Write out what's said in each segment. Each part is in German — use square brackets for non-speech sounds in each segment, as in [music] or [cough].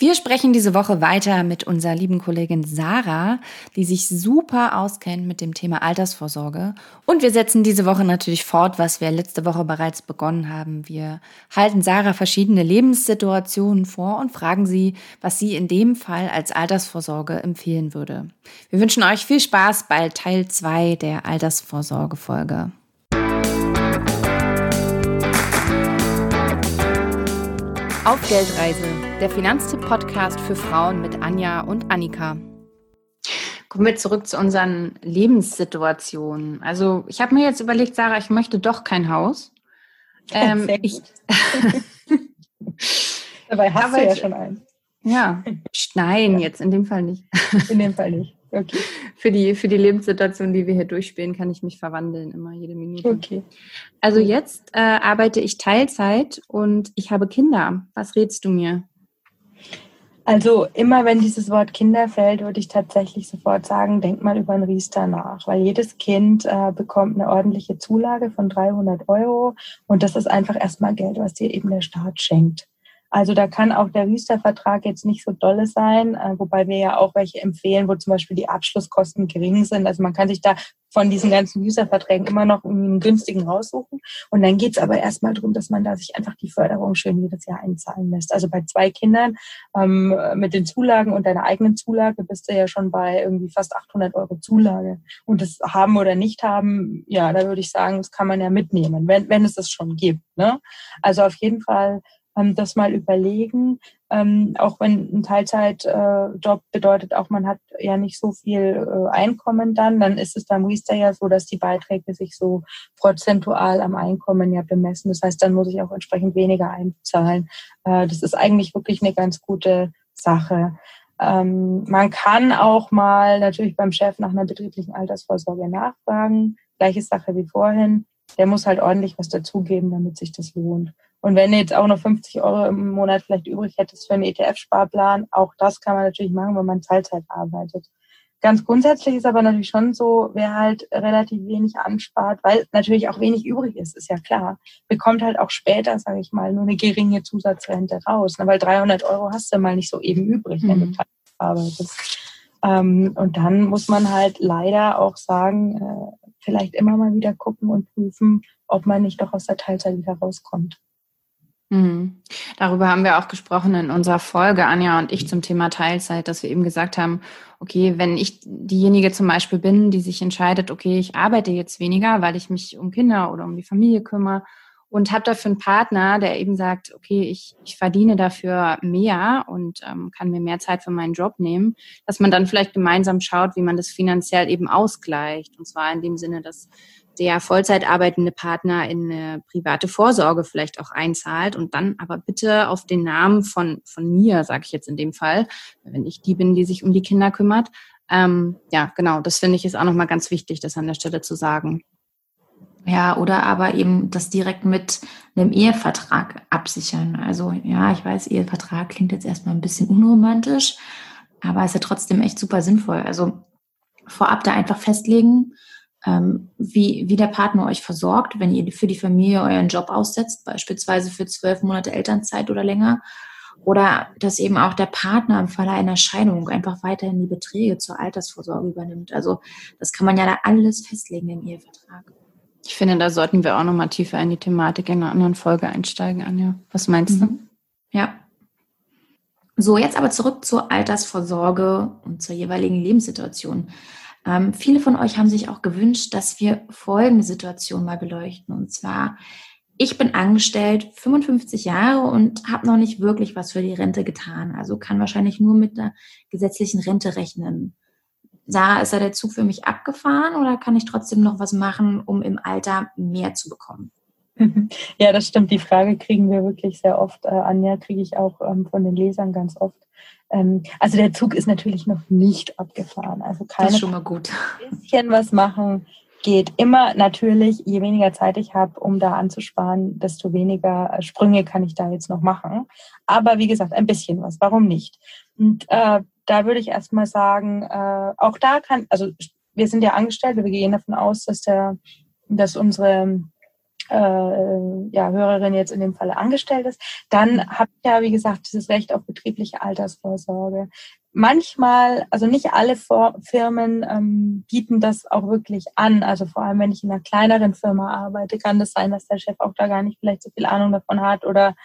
Wir sprechen diese Woche weiter mit unserer lieben Kollegin Sarah, die sich super auskennt mit dem Thema Altersvorsorge. Und wir setzen diese Woche natürlich fort, was wir letzte Woche bereits begonnen haben. Wir halten Sarah verschiedene Lebenssituationen vor und fragen sie, was sie in dem Fall als Altersvorsorge empfehlen würde. Wir wünschen euch viel Spaß bei Teil 2 der Altersvorsorgefolge. Auf Geldreise, der Finanztipp-Podcast für Frauen mit Anja und Annika. Kommen wir zurück zu unseren Lebenssituationen. Also ich habe mir jetzt überlegt, Sarah, ich möchte doch kein Haus. Ähm, ich, [laughs] Dabei hast du ja schon eins. Ja, nein, ja. jetzt in dem Fall nicht. In dem Fall nicht. Okay. Für die, für die Lebenssituation, die wir hier durchspielen, kann ich mich verwandeln, immer jede Minute. Okay. Also jetzt äh, arbeite ich Teilzeit und ich habe Kinder. Was rätst du mir? Also immer wenn dieses Wort Kinder fällt, würde ich tatsächlich sofort sagen, denk mal über ein Riester nach, weil jedes Kind äh, bekommt eine ordentliche Zulage von 300 Euro und das ist einfach erstmal Geld, was dir eben der Staat schenkt. Also da kann auch der Riester-Vertrag jetzt nicht so dolle sein, äh, wobei wir ja auch welche empfehlen, wo zum Beispiel die Abschlusskosten gering sind. Also man kann sich da von diesen ganzen Riester-Verträgen immer noch einen günstigen raussuchen. Und dann geht's aber erstmal darum, dass man da sich einfach die Förderung schön jedes Jahr einzahlen lässt. Also bei zwei Kindern ähm, mit den Zulagen und deiner eigenen Zulage bist du ja schon bei irgendwie fast 800 Euro Zulage. Und das haben oder nicht haben, ja, da würde ich sagen, das kann man ja mitnehmen, wenn, wenn es das schon gibt. Ne? Also auf jeden Fall ähm, das mal überlegen. Ähm, auch wenn ein Teilzeitjob äh, bedeutet, auch man hat ja nicht so viel äh, Einkommen dann, dann ist es beim Riester ja so, dass die Beiträge sich so prozentual am Einkommen ja bemessen. Das heißt, dann muss ich auch entsprechend weniger einzahlen. Äh, das ist eigentlich wirklich eine ganz gute Sache. Ähm, man kann auch mal natürlich beim Chef nach einer betrieblichen Altersvorsorge nachfragen. Gleiche Sache wie vorhin. Der muss halt ordentlich was dazugeben, damit sich das lohnt. Und wenn du jetzt auch noch 50 Euro im Monat vielleicht übrig hättest für einen ETF-Sparplan, auch das kann man natürlich machen, wenn man Teilzeit arbeitet. Ganz grundsätzlich ist aber natürlich schon so, wer halt relativ wenig anspart, weil natürlich auch wenig übrig ist, ist ja klar, bekommt halt auch später, sage ich mal, nur eine geringe Zusatzrente raus. Ne? Weil 300 Euro hast du mal nicht so eben übrig, wenn mhm. du Teilzeit arbeitest. Ähm, und dann muss man halt leider auch sagen, äh, vielleicht immer mal wieder gucken und prüfen, ob man nicht doch aus der Teilzeit wieder rauskommt. Mhm. Darüber haben wir auch gesprochen in unserer Folge, Anja und ich, zum Thema Teilzeit, dass wir eben gesagt haben, okay, wenn ich diejenige zum Beispiel bin, die sich entscheidet, okay, ich arbeite jetzt weniger, weil ich mich um Kinder oder um die Familie kümmere und habe dafür einen Partner, der eben sagt, okay, ich, ich verdiene dafür mehr und ähm, kann mir mehr Zeit für meinen Job nehmen, dass man dann vielleicht gemeinsam schaut, wie man das finanziell eben ausgleicht. Und zwar in dem Sinne, dass der Vollzeit arbeitende Partner in eine private Vorsorge vielleicht auch einzahlt und dann aber bitte auf den Namen von, von mir, sage ich jetzt in dem Fall, wenn ich die bin, die sich um die Kinder kümmert. Ähm, ja, genau, das finde ich ist auch nochmal ganz wichtig, das an der Stelle zu sagen. Ja, oder aber eben das direkt mit einem Ehevertrag absichern. Also ja, ich weiß, Ehevertrag klingt jetzt erstmal ein bisschen unromantisch, aber ist ja trotzdem echt super sinnvoll. Also vorab da einfach festlegen, ähm, wie, wie der Partner euch versorgt, wenn ihr für die Familie euren Job aussetzt, beispielsweise für zwölf Monate Elternzeit oder länger. Oder dass eben auch der Partner im Falle einer Scheidung einfach weiterhin die Beträge zur Altersvorsorge übernimmt. Also das kann man ja da alles festlegen im Ehevertrag. Ich finde, da sollten wir auch nochmal tiefer in die Thematik in einer anderen Folge einsteigen, Anja. Was meinst mhm. du? Ja. So, jetzt aber zurück zur Altersvorsorge und zur jeweiligen Lebenssituation. Ähm, viele von euch haben sich auch gewünscht, dass wir folgende Situation mal beleuchten. Und zwar, ich bin angestellt, 55 Jahre und habe noch nicht wirklich was für die Rente getan. Also kann wahrscheinlich nur mit einer gesetzlichen Rente rechnen. Sarah, ist da der Zug für mich abgefahren oder kann ich trotzdem noch was machen, um im Alter mehr zu bekommen? [laughs] Ja, das stimmt. Die Frage kriegen wir wirklich sehr oft. Äh, Anja kriege ich auch ähm, von den Lesern ganz oft. Ähm, also der Zug ist natürlich noch nicht abgefahren. Also keine das ist schon mal gut. bisschen was machen geht immer natürlich, je weniger Zeit ich habe, um da anzusparen, desto weniger äh, Sprünge kann ich da jetzt noch machen. Aber wie gesagt, ein bisschen was. Warum nicht? Und äh, da würde ich erstmal sagen, äh, auch da kann, also wir sind ja Angestellte, wir gehen davon aus, dass der, dass unsere äh, ja, Hörerin jetzt in dem Falle angestellt ist, dann habe ich ja, wie gesagt, dieses Recht auf betriebliche Altersvorsorge. Manchmal, also nicht alle Firmen ähm, bieten das auch wirklich an. Also vor allem, wenn ich in einer kleineren Firma arbeite, kann das sein, dass der Chef auch da gar nicht vielleicht so viel Ahnung davon hat oder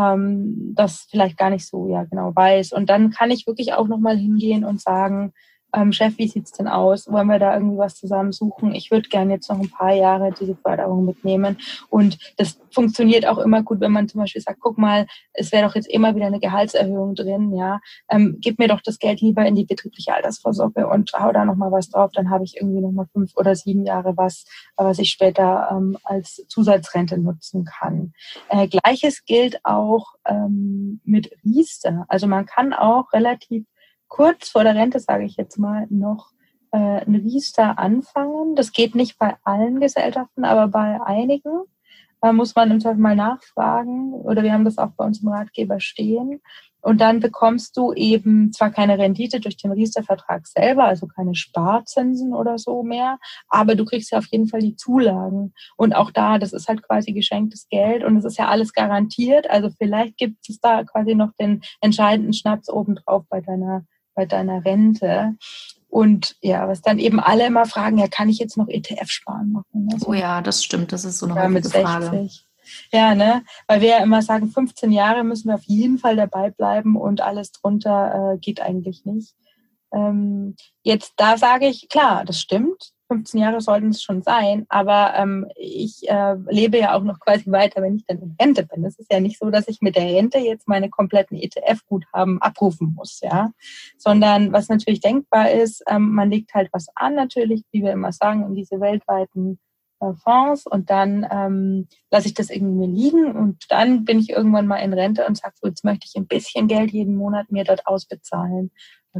ähm, das vielleicht gar nicht so ja genau weiß. Und dann kann ich wirklich auch nochmal hingehen und sagen, ähm, Chef, wie sieht's denn aus? Wollen wir da irgendwie was zusammen suchen? Ich würde gerne jetzt noch ein paar Jahre diese Förderung mitnehmen. Und das funktioniert auch immer gut, wenn man zum Beispiel sagt, guck mal, es wäre doch jetzt immer wieder eine Gehaltserhöhung drin, ja. Ähm, gib mir doch das Geld lieber in die betriebliche Altersvorsorge und hau da nochmal was drauf, dann habe ich irgendwie nochmal fünf oder sieben Jahre was, was ich später ähm, als Zusatzrente nutzen kann. Äh, Gleiches gilt auch ähm, mit Riester. Also man kann auch relativ kurz vor der Rente, sage ich jetzt mal, noch äh, ein Riester anfangen. Das geht nicht bei allen Gesellschaften, aber bei einigen äh, muss man im Zweifel mal nachfragen oder wir haben das auch bei uns im Ratgeber stehen. Und dann bekommst du eben zwar keine Rendite durch den Riester-Vertrag selber, also keine Sparzinsen oder so mehr, aber du kriegst ja auf jeden Fall die Zulagen. Und auch da, das ist halt quasi geschenktes Geld und es ist ja alles garantiert. Also vielleicht gibt es da quasi noch den entscheidenden Schnaps obendrauf bei deiner bei deiner Rente. Und ja, was dann eben alle immer fragen, ja, kann ich jetzt noch ETF sparen machen? Also, oh ja, das stimmt, das ist so eine ja, häufige Frage. Ja, ne? Weil wir ja immer sagen, 15 Jahre müssen wir auf jeden Fall dabei bleiben und alles drunter äh, geht eigentlich nicht. Ähm, jetzt da sage ich, klar, das stimmt. 15 Jahre sollten es schon sein, aber ähm, ich äh, lebe ja auch noch quasi weiter, wenn ich dann in Rente bin. Es ist ja nicht so, dass ich mit der Rente jetzt meine kompletten ETF-Guthaben abrufen muss, ja, sondern was natürlich denkbar ist, ähm, man legt halt was an, natürlich, wie wir immer sagen, in diese weltweiten Fonds und dann ähm, lasse ich das irgendwie liegen und dann bin ich irgendwann mal in Rente und sage, so, jetzt möchte ich ein bisschen Geld jeden Monat mir dort ausbezahlen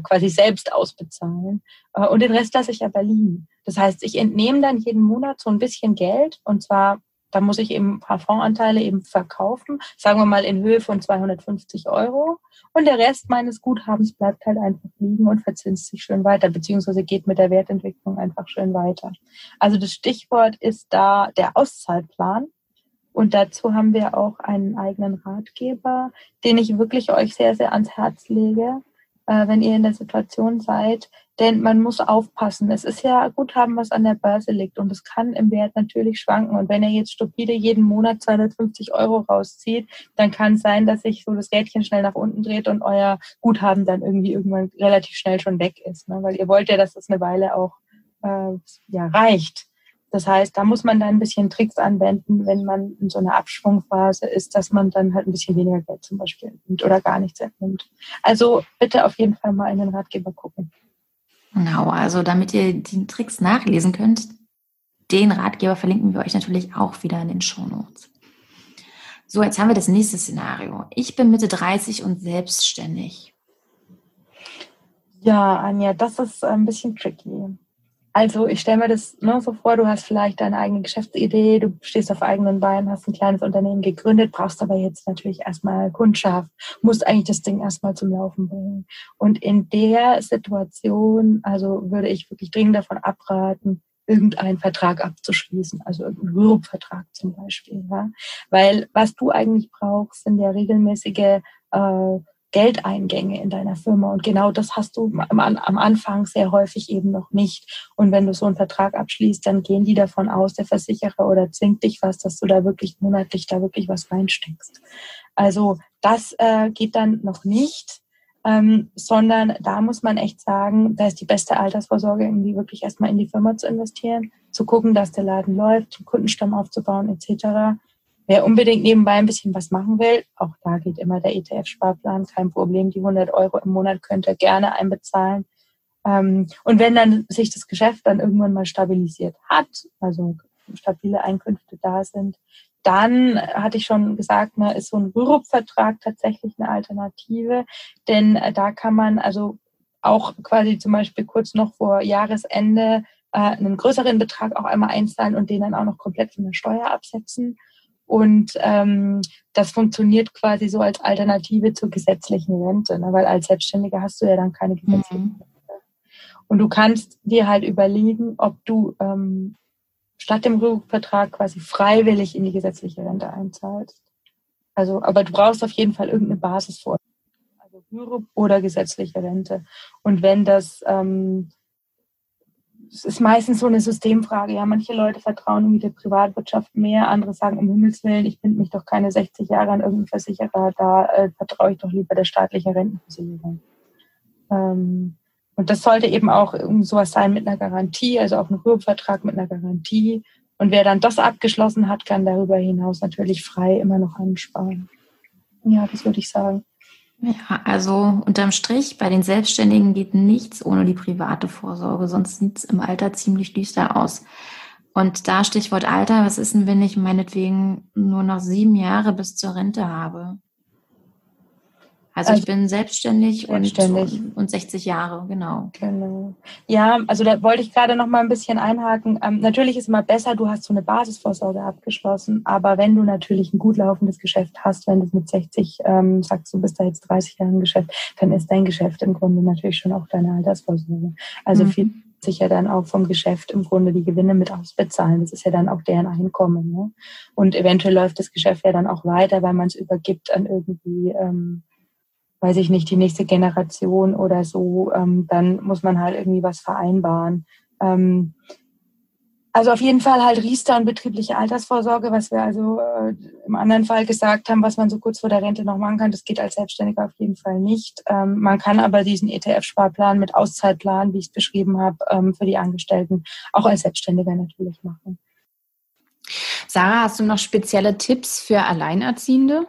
quasi selbst ausbezahlen. Äh, und den Rest lasse ich aber liegen. Das heißt, ich entnehme dann jeden Monat so ein bisschen Geld und zwar, da muss ich eben ein paar Fondsanteile eben verkaufen, sagen wir mal in Höhe von 250 Euro. Und der Rest meines Guthabens bleibt halt einfach liegen und verzinst sich schön weiter, beziehungsweise geht mit der Wertentwicklung einfach schön weiter. Also das Stichwort ist da der Auszahlplan. Und dazu haben wir auch einen eigenen Ratgeber, den ich wirklich euch sehr, sehr ans Herz lege äh, wenn ihr in der Situation seid. Denn man muss aufpassen. Es ist ja Guthaben, was an der Börse liegt und es kann im Wert natürlich schwanken. Und wenn ihr jetzt stupide jeden Monat 250 Euro rauszieht, dann kann es sein, dass sich so das Rädchen schnell nach unten dreht und euer Guthaben dann irgendwie irgendwann relativ schnell schon weg ist. Ne? Weil ihr wollt ja, dass das eine Weile auch äh, ja, reicht. Das heißt, da muss man dann ein bisschen Tricks anwenden, wenn man in so einer Abschwungphase ist, dass man dann halt ein bisschen weniger Geld zum Beispiel entnimmt oder gar nichts entnimmt. Also bitte auf jeden Fall mal in den Ratgeber gucken. Genau, also damit ihr die Tricks nachlesen könnt, den Ratgeber verlinken wir euch natürlich auch wieder in den Shownotes. So, jetzt haben wir das nächste Szenario. Ich bin Mitte 30 und selbstständig. Ja, Anja, das ist ein bisschen tricky. Also ich stelle mir das ne, so vor, du hast vielleicht deine eigene Geschäftsidee, du stehst auf eigenen Beinen, hast ein kleines Unternehmen gegründet, brauchst aber jetzt natürlich erstmal Kundschaft, musst eigentlich das Ding erstmal zum Laufen bringen. Und in der Situation, also würde ich wirklich dringend davon abraten, irgendeinen Vertrag abzuschließen, also irgendeinen Rürup-Vertrag zum Beispiel. Ja? Weil was du eigentlich brauchst, sind ja regelmäßige äh, Geldeingänge in deiner Firma. Und genau das hast du am, Anfang sehr häufig eben noch nicht. Und wenn du so einen Vertrag abschließt, dann gehen die davon aus, der Versicherer oder zwingt dich was, dass du da wirklich monatlich da wirklich was reinsteckst. Also das äh, geht dann noch nicht. Ähm, sondern da muss man echt sagen, da ist die beste Altersvorsorge, irgendwie wirklich erstmal in die Firma zu investieren, zu gucken, dass der Laden läuft, den Kundenstamm aufzubauen etc. Wer unbedingt nebenbei ein bisschen was machen will, auch da geht immer der ETF-Sparplan, kein Problem. Die 100 Euro im Monat könnt ihr gerne einbezahlen. Ähm, und wenn dann sich das Geschäft dann irgendwann mal stabilisiert hat, also stabile Einkünfte da sind, dann hatte ich schon gesagt, ne, ist so ein Rürup-Vertrag tatsächlich eine Alternative, denn äh, da kann man also auch quasi zum Beispiel kurz noch vor Jahresende äh, einen größeren Betrag auch einmal einzahlen und den dann auch noch komplett von der Steuer absetzen. Und ähm, das funktioniert quasi so als Alternative zur gesetzlichen Rente, ne? weil als Selbstständiger hast du ja dann keine gesetzliche mhm. Rente. Und du kannst dir halt überlegen, ob du ähm, statt dem Rückvertrag quasi freiwillig in die gesetzliche Rente einzahlst. Also, aber du brauchst auf jeden Fall irgendeine Basis vor. Also Rürup oder gesetzliche Rente. Und wenn das, ähm, es ist meistens so eine Systemfrage. Ja, manche Leute vertrauen irgendwie der Privatwirtschaft mehr, andere sagen, um Himmels Willen, ich binde mich doch keine 60 Jahre an irgendeinen Versicherer, da äh, vertraue ich doch lieber der staatlichen Rentenversicherung. Ähm, und das sollte eben auch sowas sein mit einer Garantie, also auch ein Rürup-Vertrag mit einer Garantie. Und wer dann das abgeschlossen hat, kann darüber hinaus natürlich frei immer noch ansparen. Ja, das würde ich sagen. Ja, also unterm Strich, bei den Selbstständigen geht nichts ohne die private Vorsorge, sonst sieht es im Alter ziemlich düster aus. Und da Stichwort Alter, was ist denn, wenn ich meinetwegen nur noch sieben Jahre bis zur Rente habe? Also, also ich bin selbstständig, selbstständig. Und, und 60 Jahre, genau. Genau. Ja, also da wollte ich gerade noch mal ein bisschen einhaken. Ähm, natürlich ist immer besser, du hast so eine Basisvorsorge abgeschlossen, aber wenn du natürlich ein gut laufendes Geschäft hast, wenn du mit 60 ähm, sagst, du bist da jetzt 30 Jahre im Geschäft, dann ist dein Geschäft im Grunde natürlich schon auch deine Altersvorsorge. Also mhm. viel sich ja dann auch vom Geschäft im Grunde die Gewinne mit ausbezahlen. Das ist ja dann auch deren Einkommen. Ne? Und eventuell läuft das Geschäft ja dann auch weiter, weil man es übergibt an irgendwie ähm, weiß ich nicht, die nächste Generation oder so, ähm, dann muss man halt irgendwie was vereinbaren. Ähm, also auf jeden Fall halt Riester und betriebliche Altersvorsorge, was wir also äh, im anderen Fall gesagt haben, was man so kurz vor der Rente noch machen kann, das geht als Selbstständiger auf jeden Fall nicht. Ähm, man kann aber diesen ETF-Sparplan mit Auszeitplan, wie ich es beschrieben habe, ähm, für die Angestellten auch als Selbstständiger natürlich machen. Sarah, hast du noch spezielle Tipps für Alleinerziehende?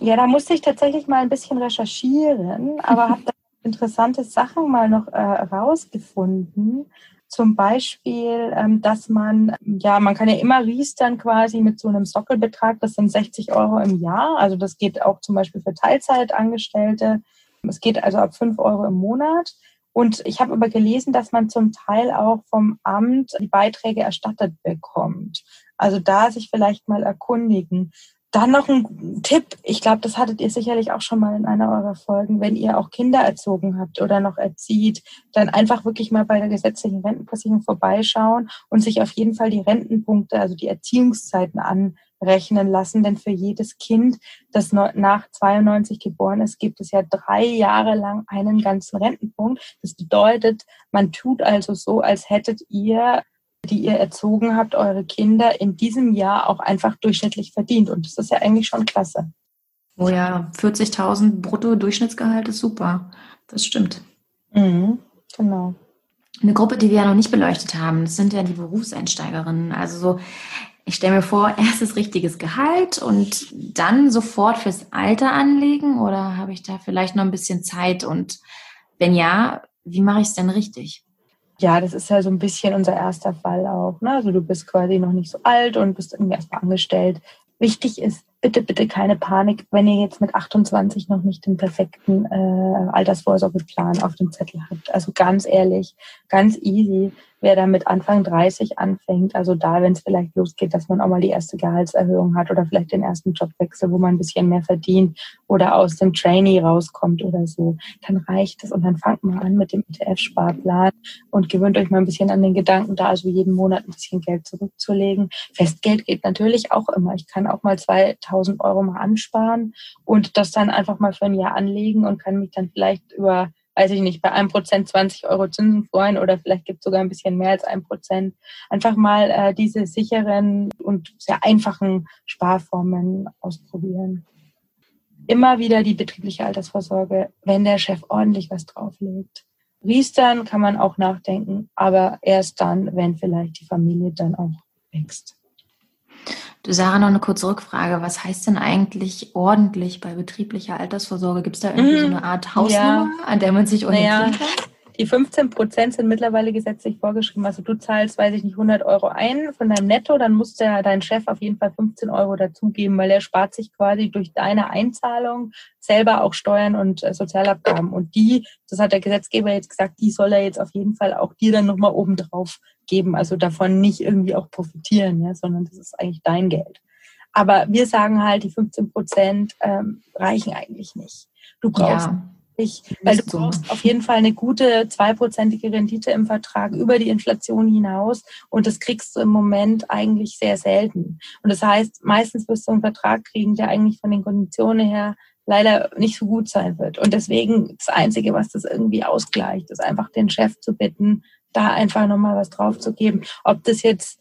Ja, da musste ich tatsächlich mal ein bisschen recherchieren, aber habe da [laughs] interessante Sachen mal noch äh, rausgefunden. Zum Beispiel, ähm, dass man, ja, man kann ja immer riestern quasi mit so einem Sockelbetrag, das sind 60 Euro im Jahr. Also das geht auch zum Beispiel für Teilzeitangestellte. Es geht also ab 5 Euro im Monat. Und ich habe aber gelesen, dass man zum Teil auch vom Amt die Beiträge erstattet bekommt. Also da sich vielleicht mal erkundigen. Dann noch ein Tipp. Ich glaube, das hattet ihr sicherlich auch schon mal in einer eurer Folgen. Wenn ihr auch Kinder erzogen habt oder noch erzieht, dann einfach wirklich mal bei der gesetzlichen Rentenversicherung vorbeischauen und sich auf jeden Fall die Rentenpunkte, also die Erziehungszeiten anrechnen lassen. Denn für jedes Kind, das nach 92 geboren ist, gibt es ja drei Jahre lang einen ganzen Rentenpunkt. Das bedeutet, man tut also so, als hättet ihr die ihr erzogen habt, eure Kinder in diesem Jahr auch einfach durchschnittlich verdient. Und das ist ja eigentlich schon klasse. Oh ja, 40.000 Brutto-Durchschnittsgehalt ist super. Das stimmt. Mhm, genau. Eine Gruppe, die wir ja noch nicht beleuchtet haben, das sind ja die Berufseinsteigerinnen. Also so, ich stelle mir vor, [laughs] erstes richtiges Gehalt und dann sofort fürs Alter anlegen oder habe ich da vielleicht noch ein bisschen Zeit? Und wenn ja, wie mache ich es denn richtig? Ja, das ist ja so ein bisschen unser erster Fall auch. Ne? Also du bist quasi noch nicht so alt und bist irgendwie erstmal angestellt. Wichtig ist, bitte, bitte keine Panik, wenn ihr jetzt mit 28 noch nicht den perfekten äh, Altersvorsorgeplan auf dem Zettel habt. Also ganz ehrlich, ganz easy wer da mit Anfang 30 anfängt, also da, wenn es vielleicht losgeht, dass man auch mal die erste Gehaltserhöhung hat oder vielleicht den ersten Jobwechsel, wo man ein bisschen mehr verdient oder aus dem Trainee rauskommt oder so, dann reicht es und dann fangt mal an mit dem ETF-Sparplan und gewöhnt euch mal ein bisschen an den Gedanken, da also jeden Monat ein bisschen Geld zurückzulegen. Festgeld geht natürlich auch immer. Ich kann auch mal 2000 Euro mal ansparen und das dann einfach mal für ein Jahr anlegen und kann mich dann vielleicht über weiß ich nicht, bei einem Prozent 20 Euro Zinsen freuen oder vielleicht gibt es sogar ein bisschen mehr als ein Prozent. Einfach mal äh, diese sicheren und sehr einfachen Sparformen ausprobieren. Immer wieder die betriebliche Altersvorsorge, wenn der Chef ordentlich was drauflegt. Riestern kann man auch nachdenken, aber erst dann, wenn vielleicht die Familie dann auch wächst. Du Sarah, noch eine kurze Rückfrage. Was heißt denn eigentlich ordentlich bei betrieblicher Altersvorsorge? Gibt es da irgendwie mmh, so eine Art Hausnummer, ja. an der man sich orientieren naja. kann? Die 15 Prozent sind mittlerweile gesetzlich vorgeschrieben. Also du zahlst, weiß ich nicht, 100 Euro ein von deinem Netto, dann muss der, dein Chef auf jeden Fall 15 Euro dazugeben, weil er spart sich quasi durch deine Einzahlung selber auch Steuern und äh, Sozialabgaben. Und die, das hat der Gesetzgeber jetzt gesagt, die soll er jetzt auf jeden Fall auch dir dann nochmal oben drauf geben. Also davon nicht irgendwie auch profitieren, ja, sondern das ist eigentlich dein Geld. Aber wir sagen halt, die 15 Prozent ähm, reichen eigentlich nicht. Du brauchst ja Ich, weil du brauchst auf jeden Fall eine gute zweiprozentige Rendite im Vertrag über die Inflation hinaus und das kriegst du im Moment eigentlich sehr selten. Und das heißt, meistens wirst du einen Vertrag kriegen, der eigentlich von den Konditionen her leider nicht so gut sein wird. Und deswegen das Einzige, was das irgendwie ausgleicht, ist einfach den Chef zu bitten, da einfach nochmal was drauf zu geben. Ob das jetzt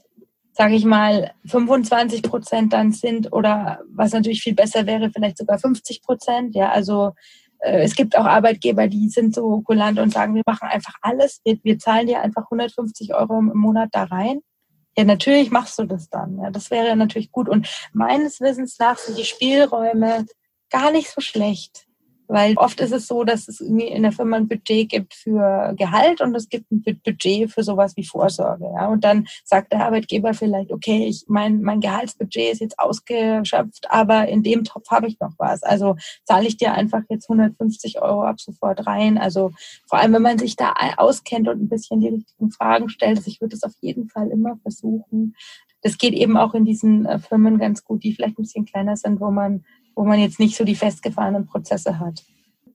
sage ich mal, 25 Prozent dann sind oder was natürlich viel besser wäre, vielleicht sogar 50 Prozent. Ja, also äh, es gibt auch Arbeitgeber, die sind so kulant und sagen, wir machen einfach alles, wir, wir zahlen dir einfach 150 Euro im Monat da rein. Ja, natürlich machst du das dann. Ja, das wäre natürlich gut. Und meines Wissens nach sind die Spielräume gar nicht so schlecht. Weil oft ist es so, dass es irgendwie in der Firma ein Budget gibt für Gehalt und es gibt ein Budget für sowas wie Vorsorge. Ja? Und dann sagt der Arbeitgeber vielleicht, okay, ich, mein, mein Gehaltsbudget ist jetzt ausgeschöpft, aber in dem Topf habe ich noch was. Also zahle ich dir einfach jetzt 150 Euro ab sofort rein. Also vor allem, wenn man sich da auskennt und ein bisschen die richtigen Fragen stellt, also ich würde es auf jeden Fall immer versuchen. Das geht eben auch in diesen äh, Firmen ganz gut, die vielleicht ein bisschen kleiner sind, wo man wo man jetzt nicht so die festgefahrenen Prozesse hat.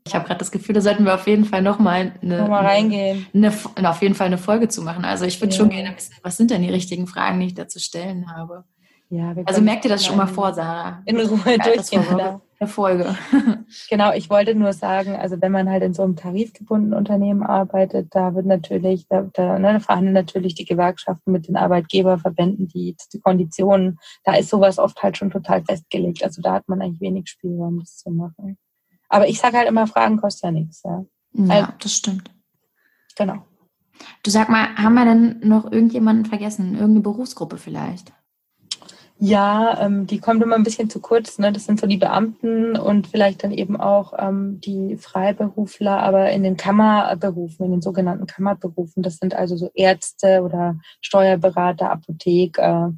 Ich habe gerade das Gefühl, da sollten wir auf jeden Fall nochmal eine, noch reingehen. Eine, eine, auf jeden Fall eine Folge zu machen. Also ich würde ja. schon gerne wissen, was sind denn die richtigen Fragen, die ich da zu stellen habe. Ja, also merkt ihr das schon mal vor, Sarah? In Ruhe durchgehen. Der Folge. [laughs] genau, ich wollte nur sagen, also wenn man halt in so einem tarifgebundenen Unternehmen arbeitet, da wird natürlich, da, da, ne, da verhandeln natürlich die Gewerkschaften mit den Arbeitgeberverbänden die, die Konditionen. Da ist sowas oft halt schon total festgelegt. Also da hat man eigentlich wenig Spielraum, das zu machen. Aber ich sage halt immer, Fragen kosten ja nichts. Ja, ja also, das stimmt. Genau. Du sag mal, haben wir denn noch irgendjemanden vergessen? Irgendeine Berufsgruppe vielleicht? Ja, ähm, die kommt immer ein bisschen zu kurz. Ne? Das sind so die Beamten und vielleicht dann eben auch ähm, die Freiberufler, aber in den Kammerberufen, in den sogenannten Kammerberufen. Das sind also so Ärzte oder Steuerberater, Apotheker,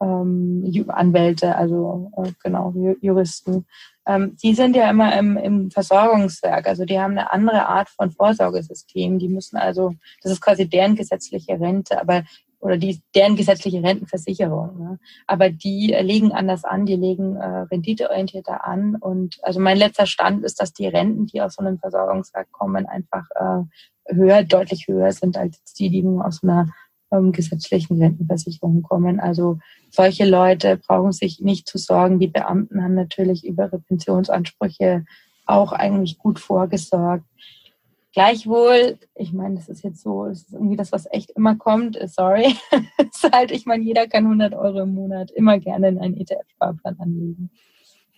ähm, Anwälte, also äh, genau, Juristen. Ähm, die sind ja immer im, im Versorgungswerk, also die haben eine andere Art von Vorsorgesystem. Die müssen also, das ist quasi deren gesetzliche Rente, aber oder die, deren gesetzliche Rentenversicherung. Ne? Aber die legen anders an, die legen äh, renditeorientierter an. Und also mein letzter Stand ist, dass die Renten, die aus so einem Versorgungswerk kommen, einfach äh, höher, deutlich höher sind als die, die nur aus einer ähm, gesetzlichen Rentenversicherung kommen. Also solche Leute brauchen sich nicht zu sorgen. Die Beamten haben natürlich über ihre Pensionsansprüche auch eigentlich gut vorgesorgt. Gleichwohl, ich meine, das ist jetzt so, das ist irgendwie das, was echt immer kommt, sorry, [laughs] ist halt, ich meine, jeder kann 100 Euro im Monat immer gerne in einen ETF-Sparplan anlegen,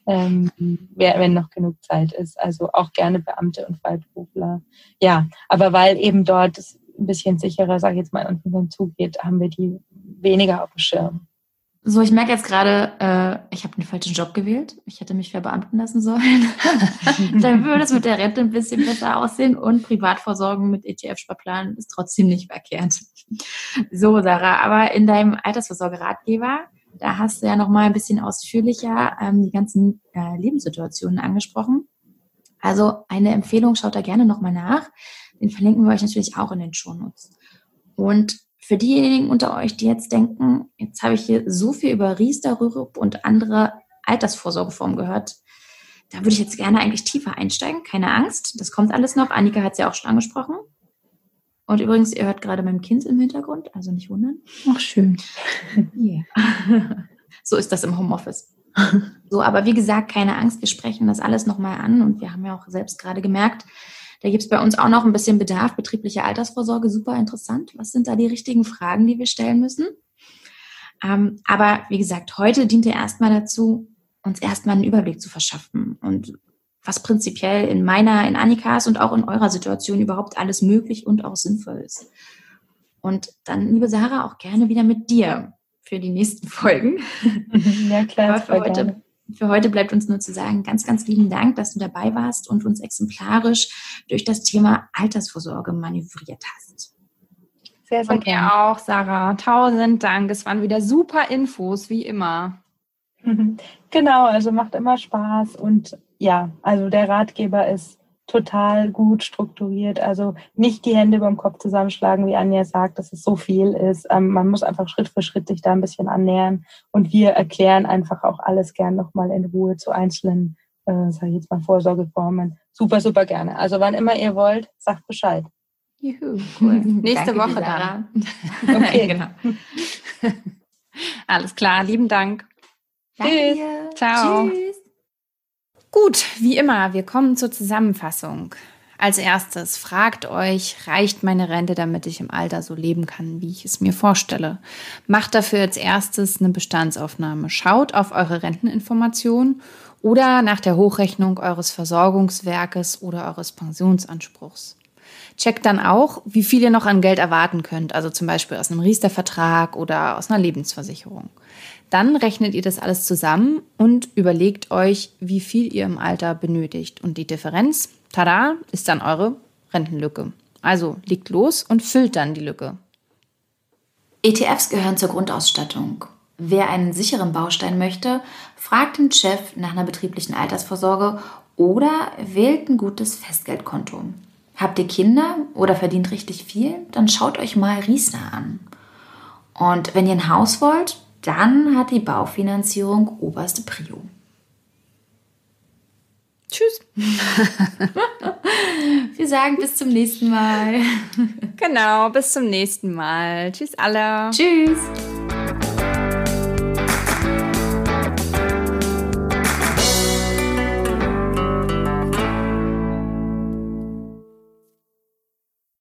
ähm, wenn noch genug Zeit ist. Also auch gerne Beamte und Freiberufler. Ja, aber weil eben dort es ein bisschen sicherer, sage ich jetzt mal, und zugeht, haben wir die weniger auf dem Schirm. So, ich merke jetzt gerade, äh, ich habe den falschen Job gewählt. Ich hätte mich verbeamten lassen sollen. [laughs] Dann würde es mit der Rente ein bisschen besser aussehen und Privatversorgung mit ETF-Sparplan ist trotzdem nicht verkehrt. So, Sarah, aber in deinem Altersvorsorgeratgeber, da hast du ja noch mal ein bisschen ausführlicher ähm, die ganzen äh, Lebenssituationen angesprochen. Also eine Empfehlung, schaut da gerne noch mal nach. Den verlinken wir euch natürlich auch in den Shownotes. Und für diejenigen unter euch, die jetzt denken, jetzt habe ich hier so viel über Riester, Rürup und andere Altersvorsorgeformen gehört, da würde ich jetzt gerne eigentlich tiefer einsteigen. Keine Angst, das kommt alles noch. Annika hat es ja auch schon angesprochen. Und übrigens, ihr hört gerade mein Kind im Hintergrund, also nicht wundern. Ach, schön. Yeah. [laughs] so ist das im Homeoffice. So, aber wie gesagt, keine Angst, wir sprechen das alles nochmal an und wir haben ja auch selbst gerade gemerkt, da gibt es bei uns auch noch ein bisschen Bedarf. Betriebliche Altersvorsorge, super interessant. Was sind da die richtigen Fragen, die wir stellen müssen? Ähm, aber wie gesagt, heute dient er erstmal dazu, uns erstmal einen Überblick zu verschaffen und was prinzipiell in meiner, in Annikas und auch in eurer Situation überhaupt alles möglich und auch sinnvoll ist. Und dann, liebe Sarah, auch gerne wieder mit dir für die nächsten Folgen. [laughs] Ja, klar. Aber für heute, für heute bleibt uns nur zu sagen, ganz, ganz lieben Dank, dass du dabei warst und uns exemplarisch durch das Thema Altersvorsorge manövriert hast. Sehr, sehr gerne. auch, Sarah. Tausend Dank. Es waren wieder super Infos, wie immer. [laughs] Genau, also macht immer Spaß und ja, also der Ratgeber ist total gut strukturiert. Also nicht die Hände über dem Kopf zusammenschlagen, wie Anja sagt, dass es so viel ist. Ähm, man muss einfach Schritt für Schritt sich da ein bisschen annähern. Und wir erklären einfach auch alles gern nochmal in Ruhe zu einzelnen äh, sage ich jetzt mal, Vorsorgeformen. Super, super gerne. Also wann immer ihr wollt, sagt Bescheid. Juhu, cool. [laughs] Nächste Danke Woche dann. [laughs] [laughs] Okay. genau. Alles klar, lieben Dank. Tschüss. Ciao. Tschüss. Gut, wie immer, wir kommen zur Zusammenfassung. Als erstes fragt euch, reicht meine Rente, damit ich im Alter so leben kann, wie ich es mir vorstelle? Macht dafür als erstes eine Bestandsaufnahme. Schaut auf eure Renteninformationen oder nach der Hochrechnung eures Versorgungswerkes oder eures Pensionsanspruchs. Checkt dann auch, wie viel ihr noch an Geld erwarten könnt, also zum Beispiel aus einem Riester-Vertrag oder aus einer Lebensversicherung. Dann rechnet ihr das alles zusammen und überlegt euch, wie viel ihr im Alter benötigt. Und die Differenz, tada, ist dann eure Rentenlücke. Also legt los und füllt dann die Lücke. ETFs gehören zur Grundausstattung. Wer einen sicheren Baustein möchte, fragt den Chef nach einer betrieblichen Altersvorsorge oder wählt ein gutes Festgeldkonto. Habt ihr Kinder oder verdient richtig viel? Dann schaut euch mal Riester an. Und wenn ihr ein Haus wollt, dann hat die Baufinanzierung oberste Prio. Tschüss. [laughs] Wir sagen bis zum nächsten Mal. Genau, bis zum nächsten Mal. Tschüss alle. Tschüss.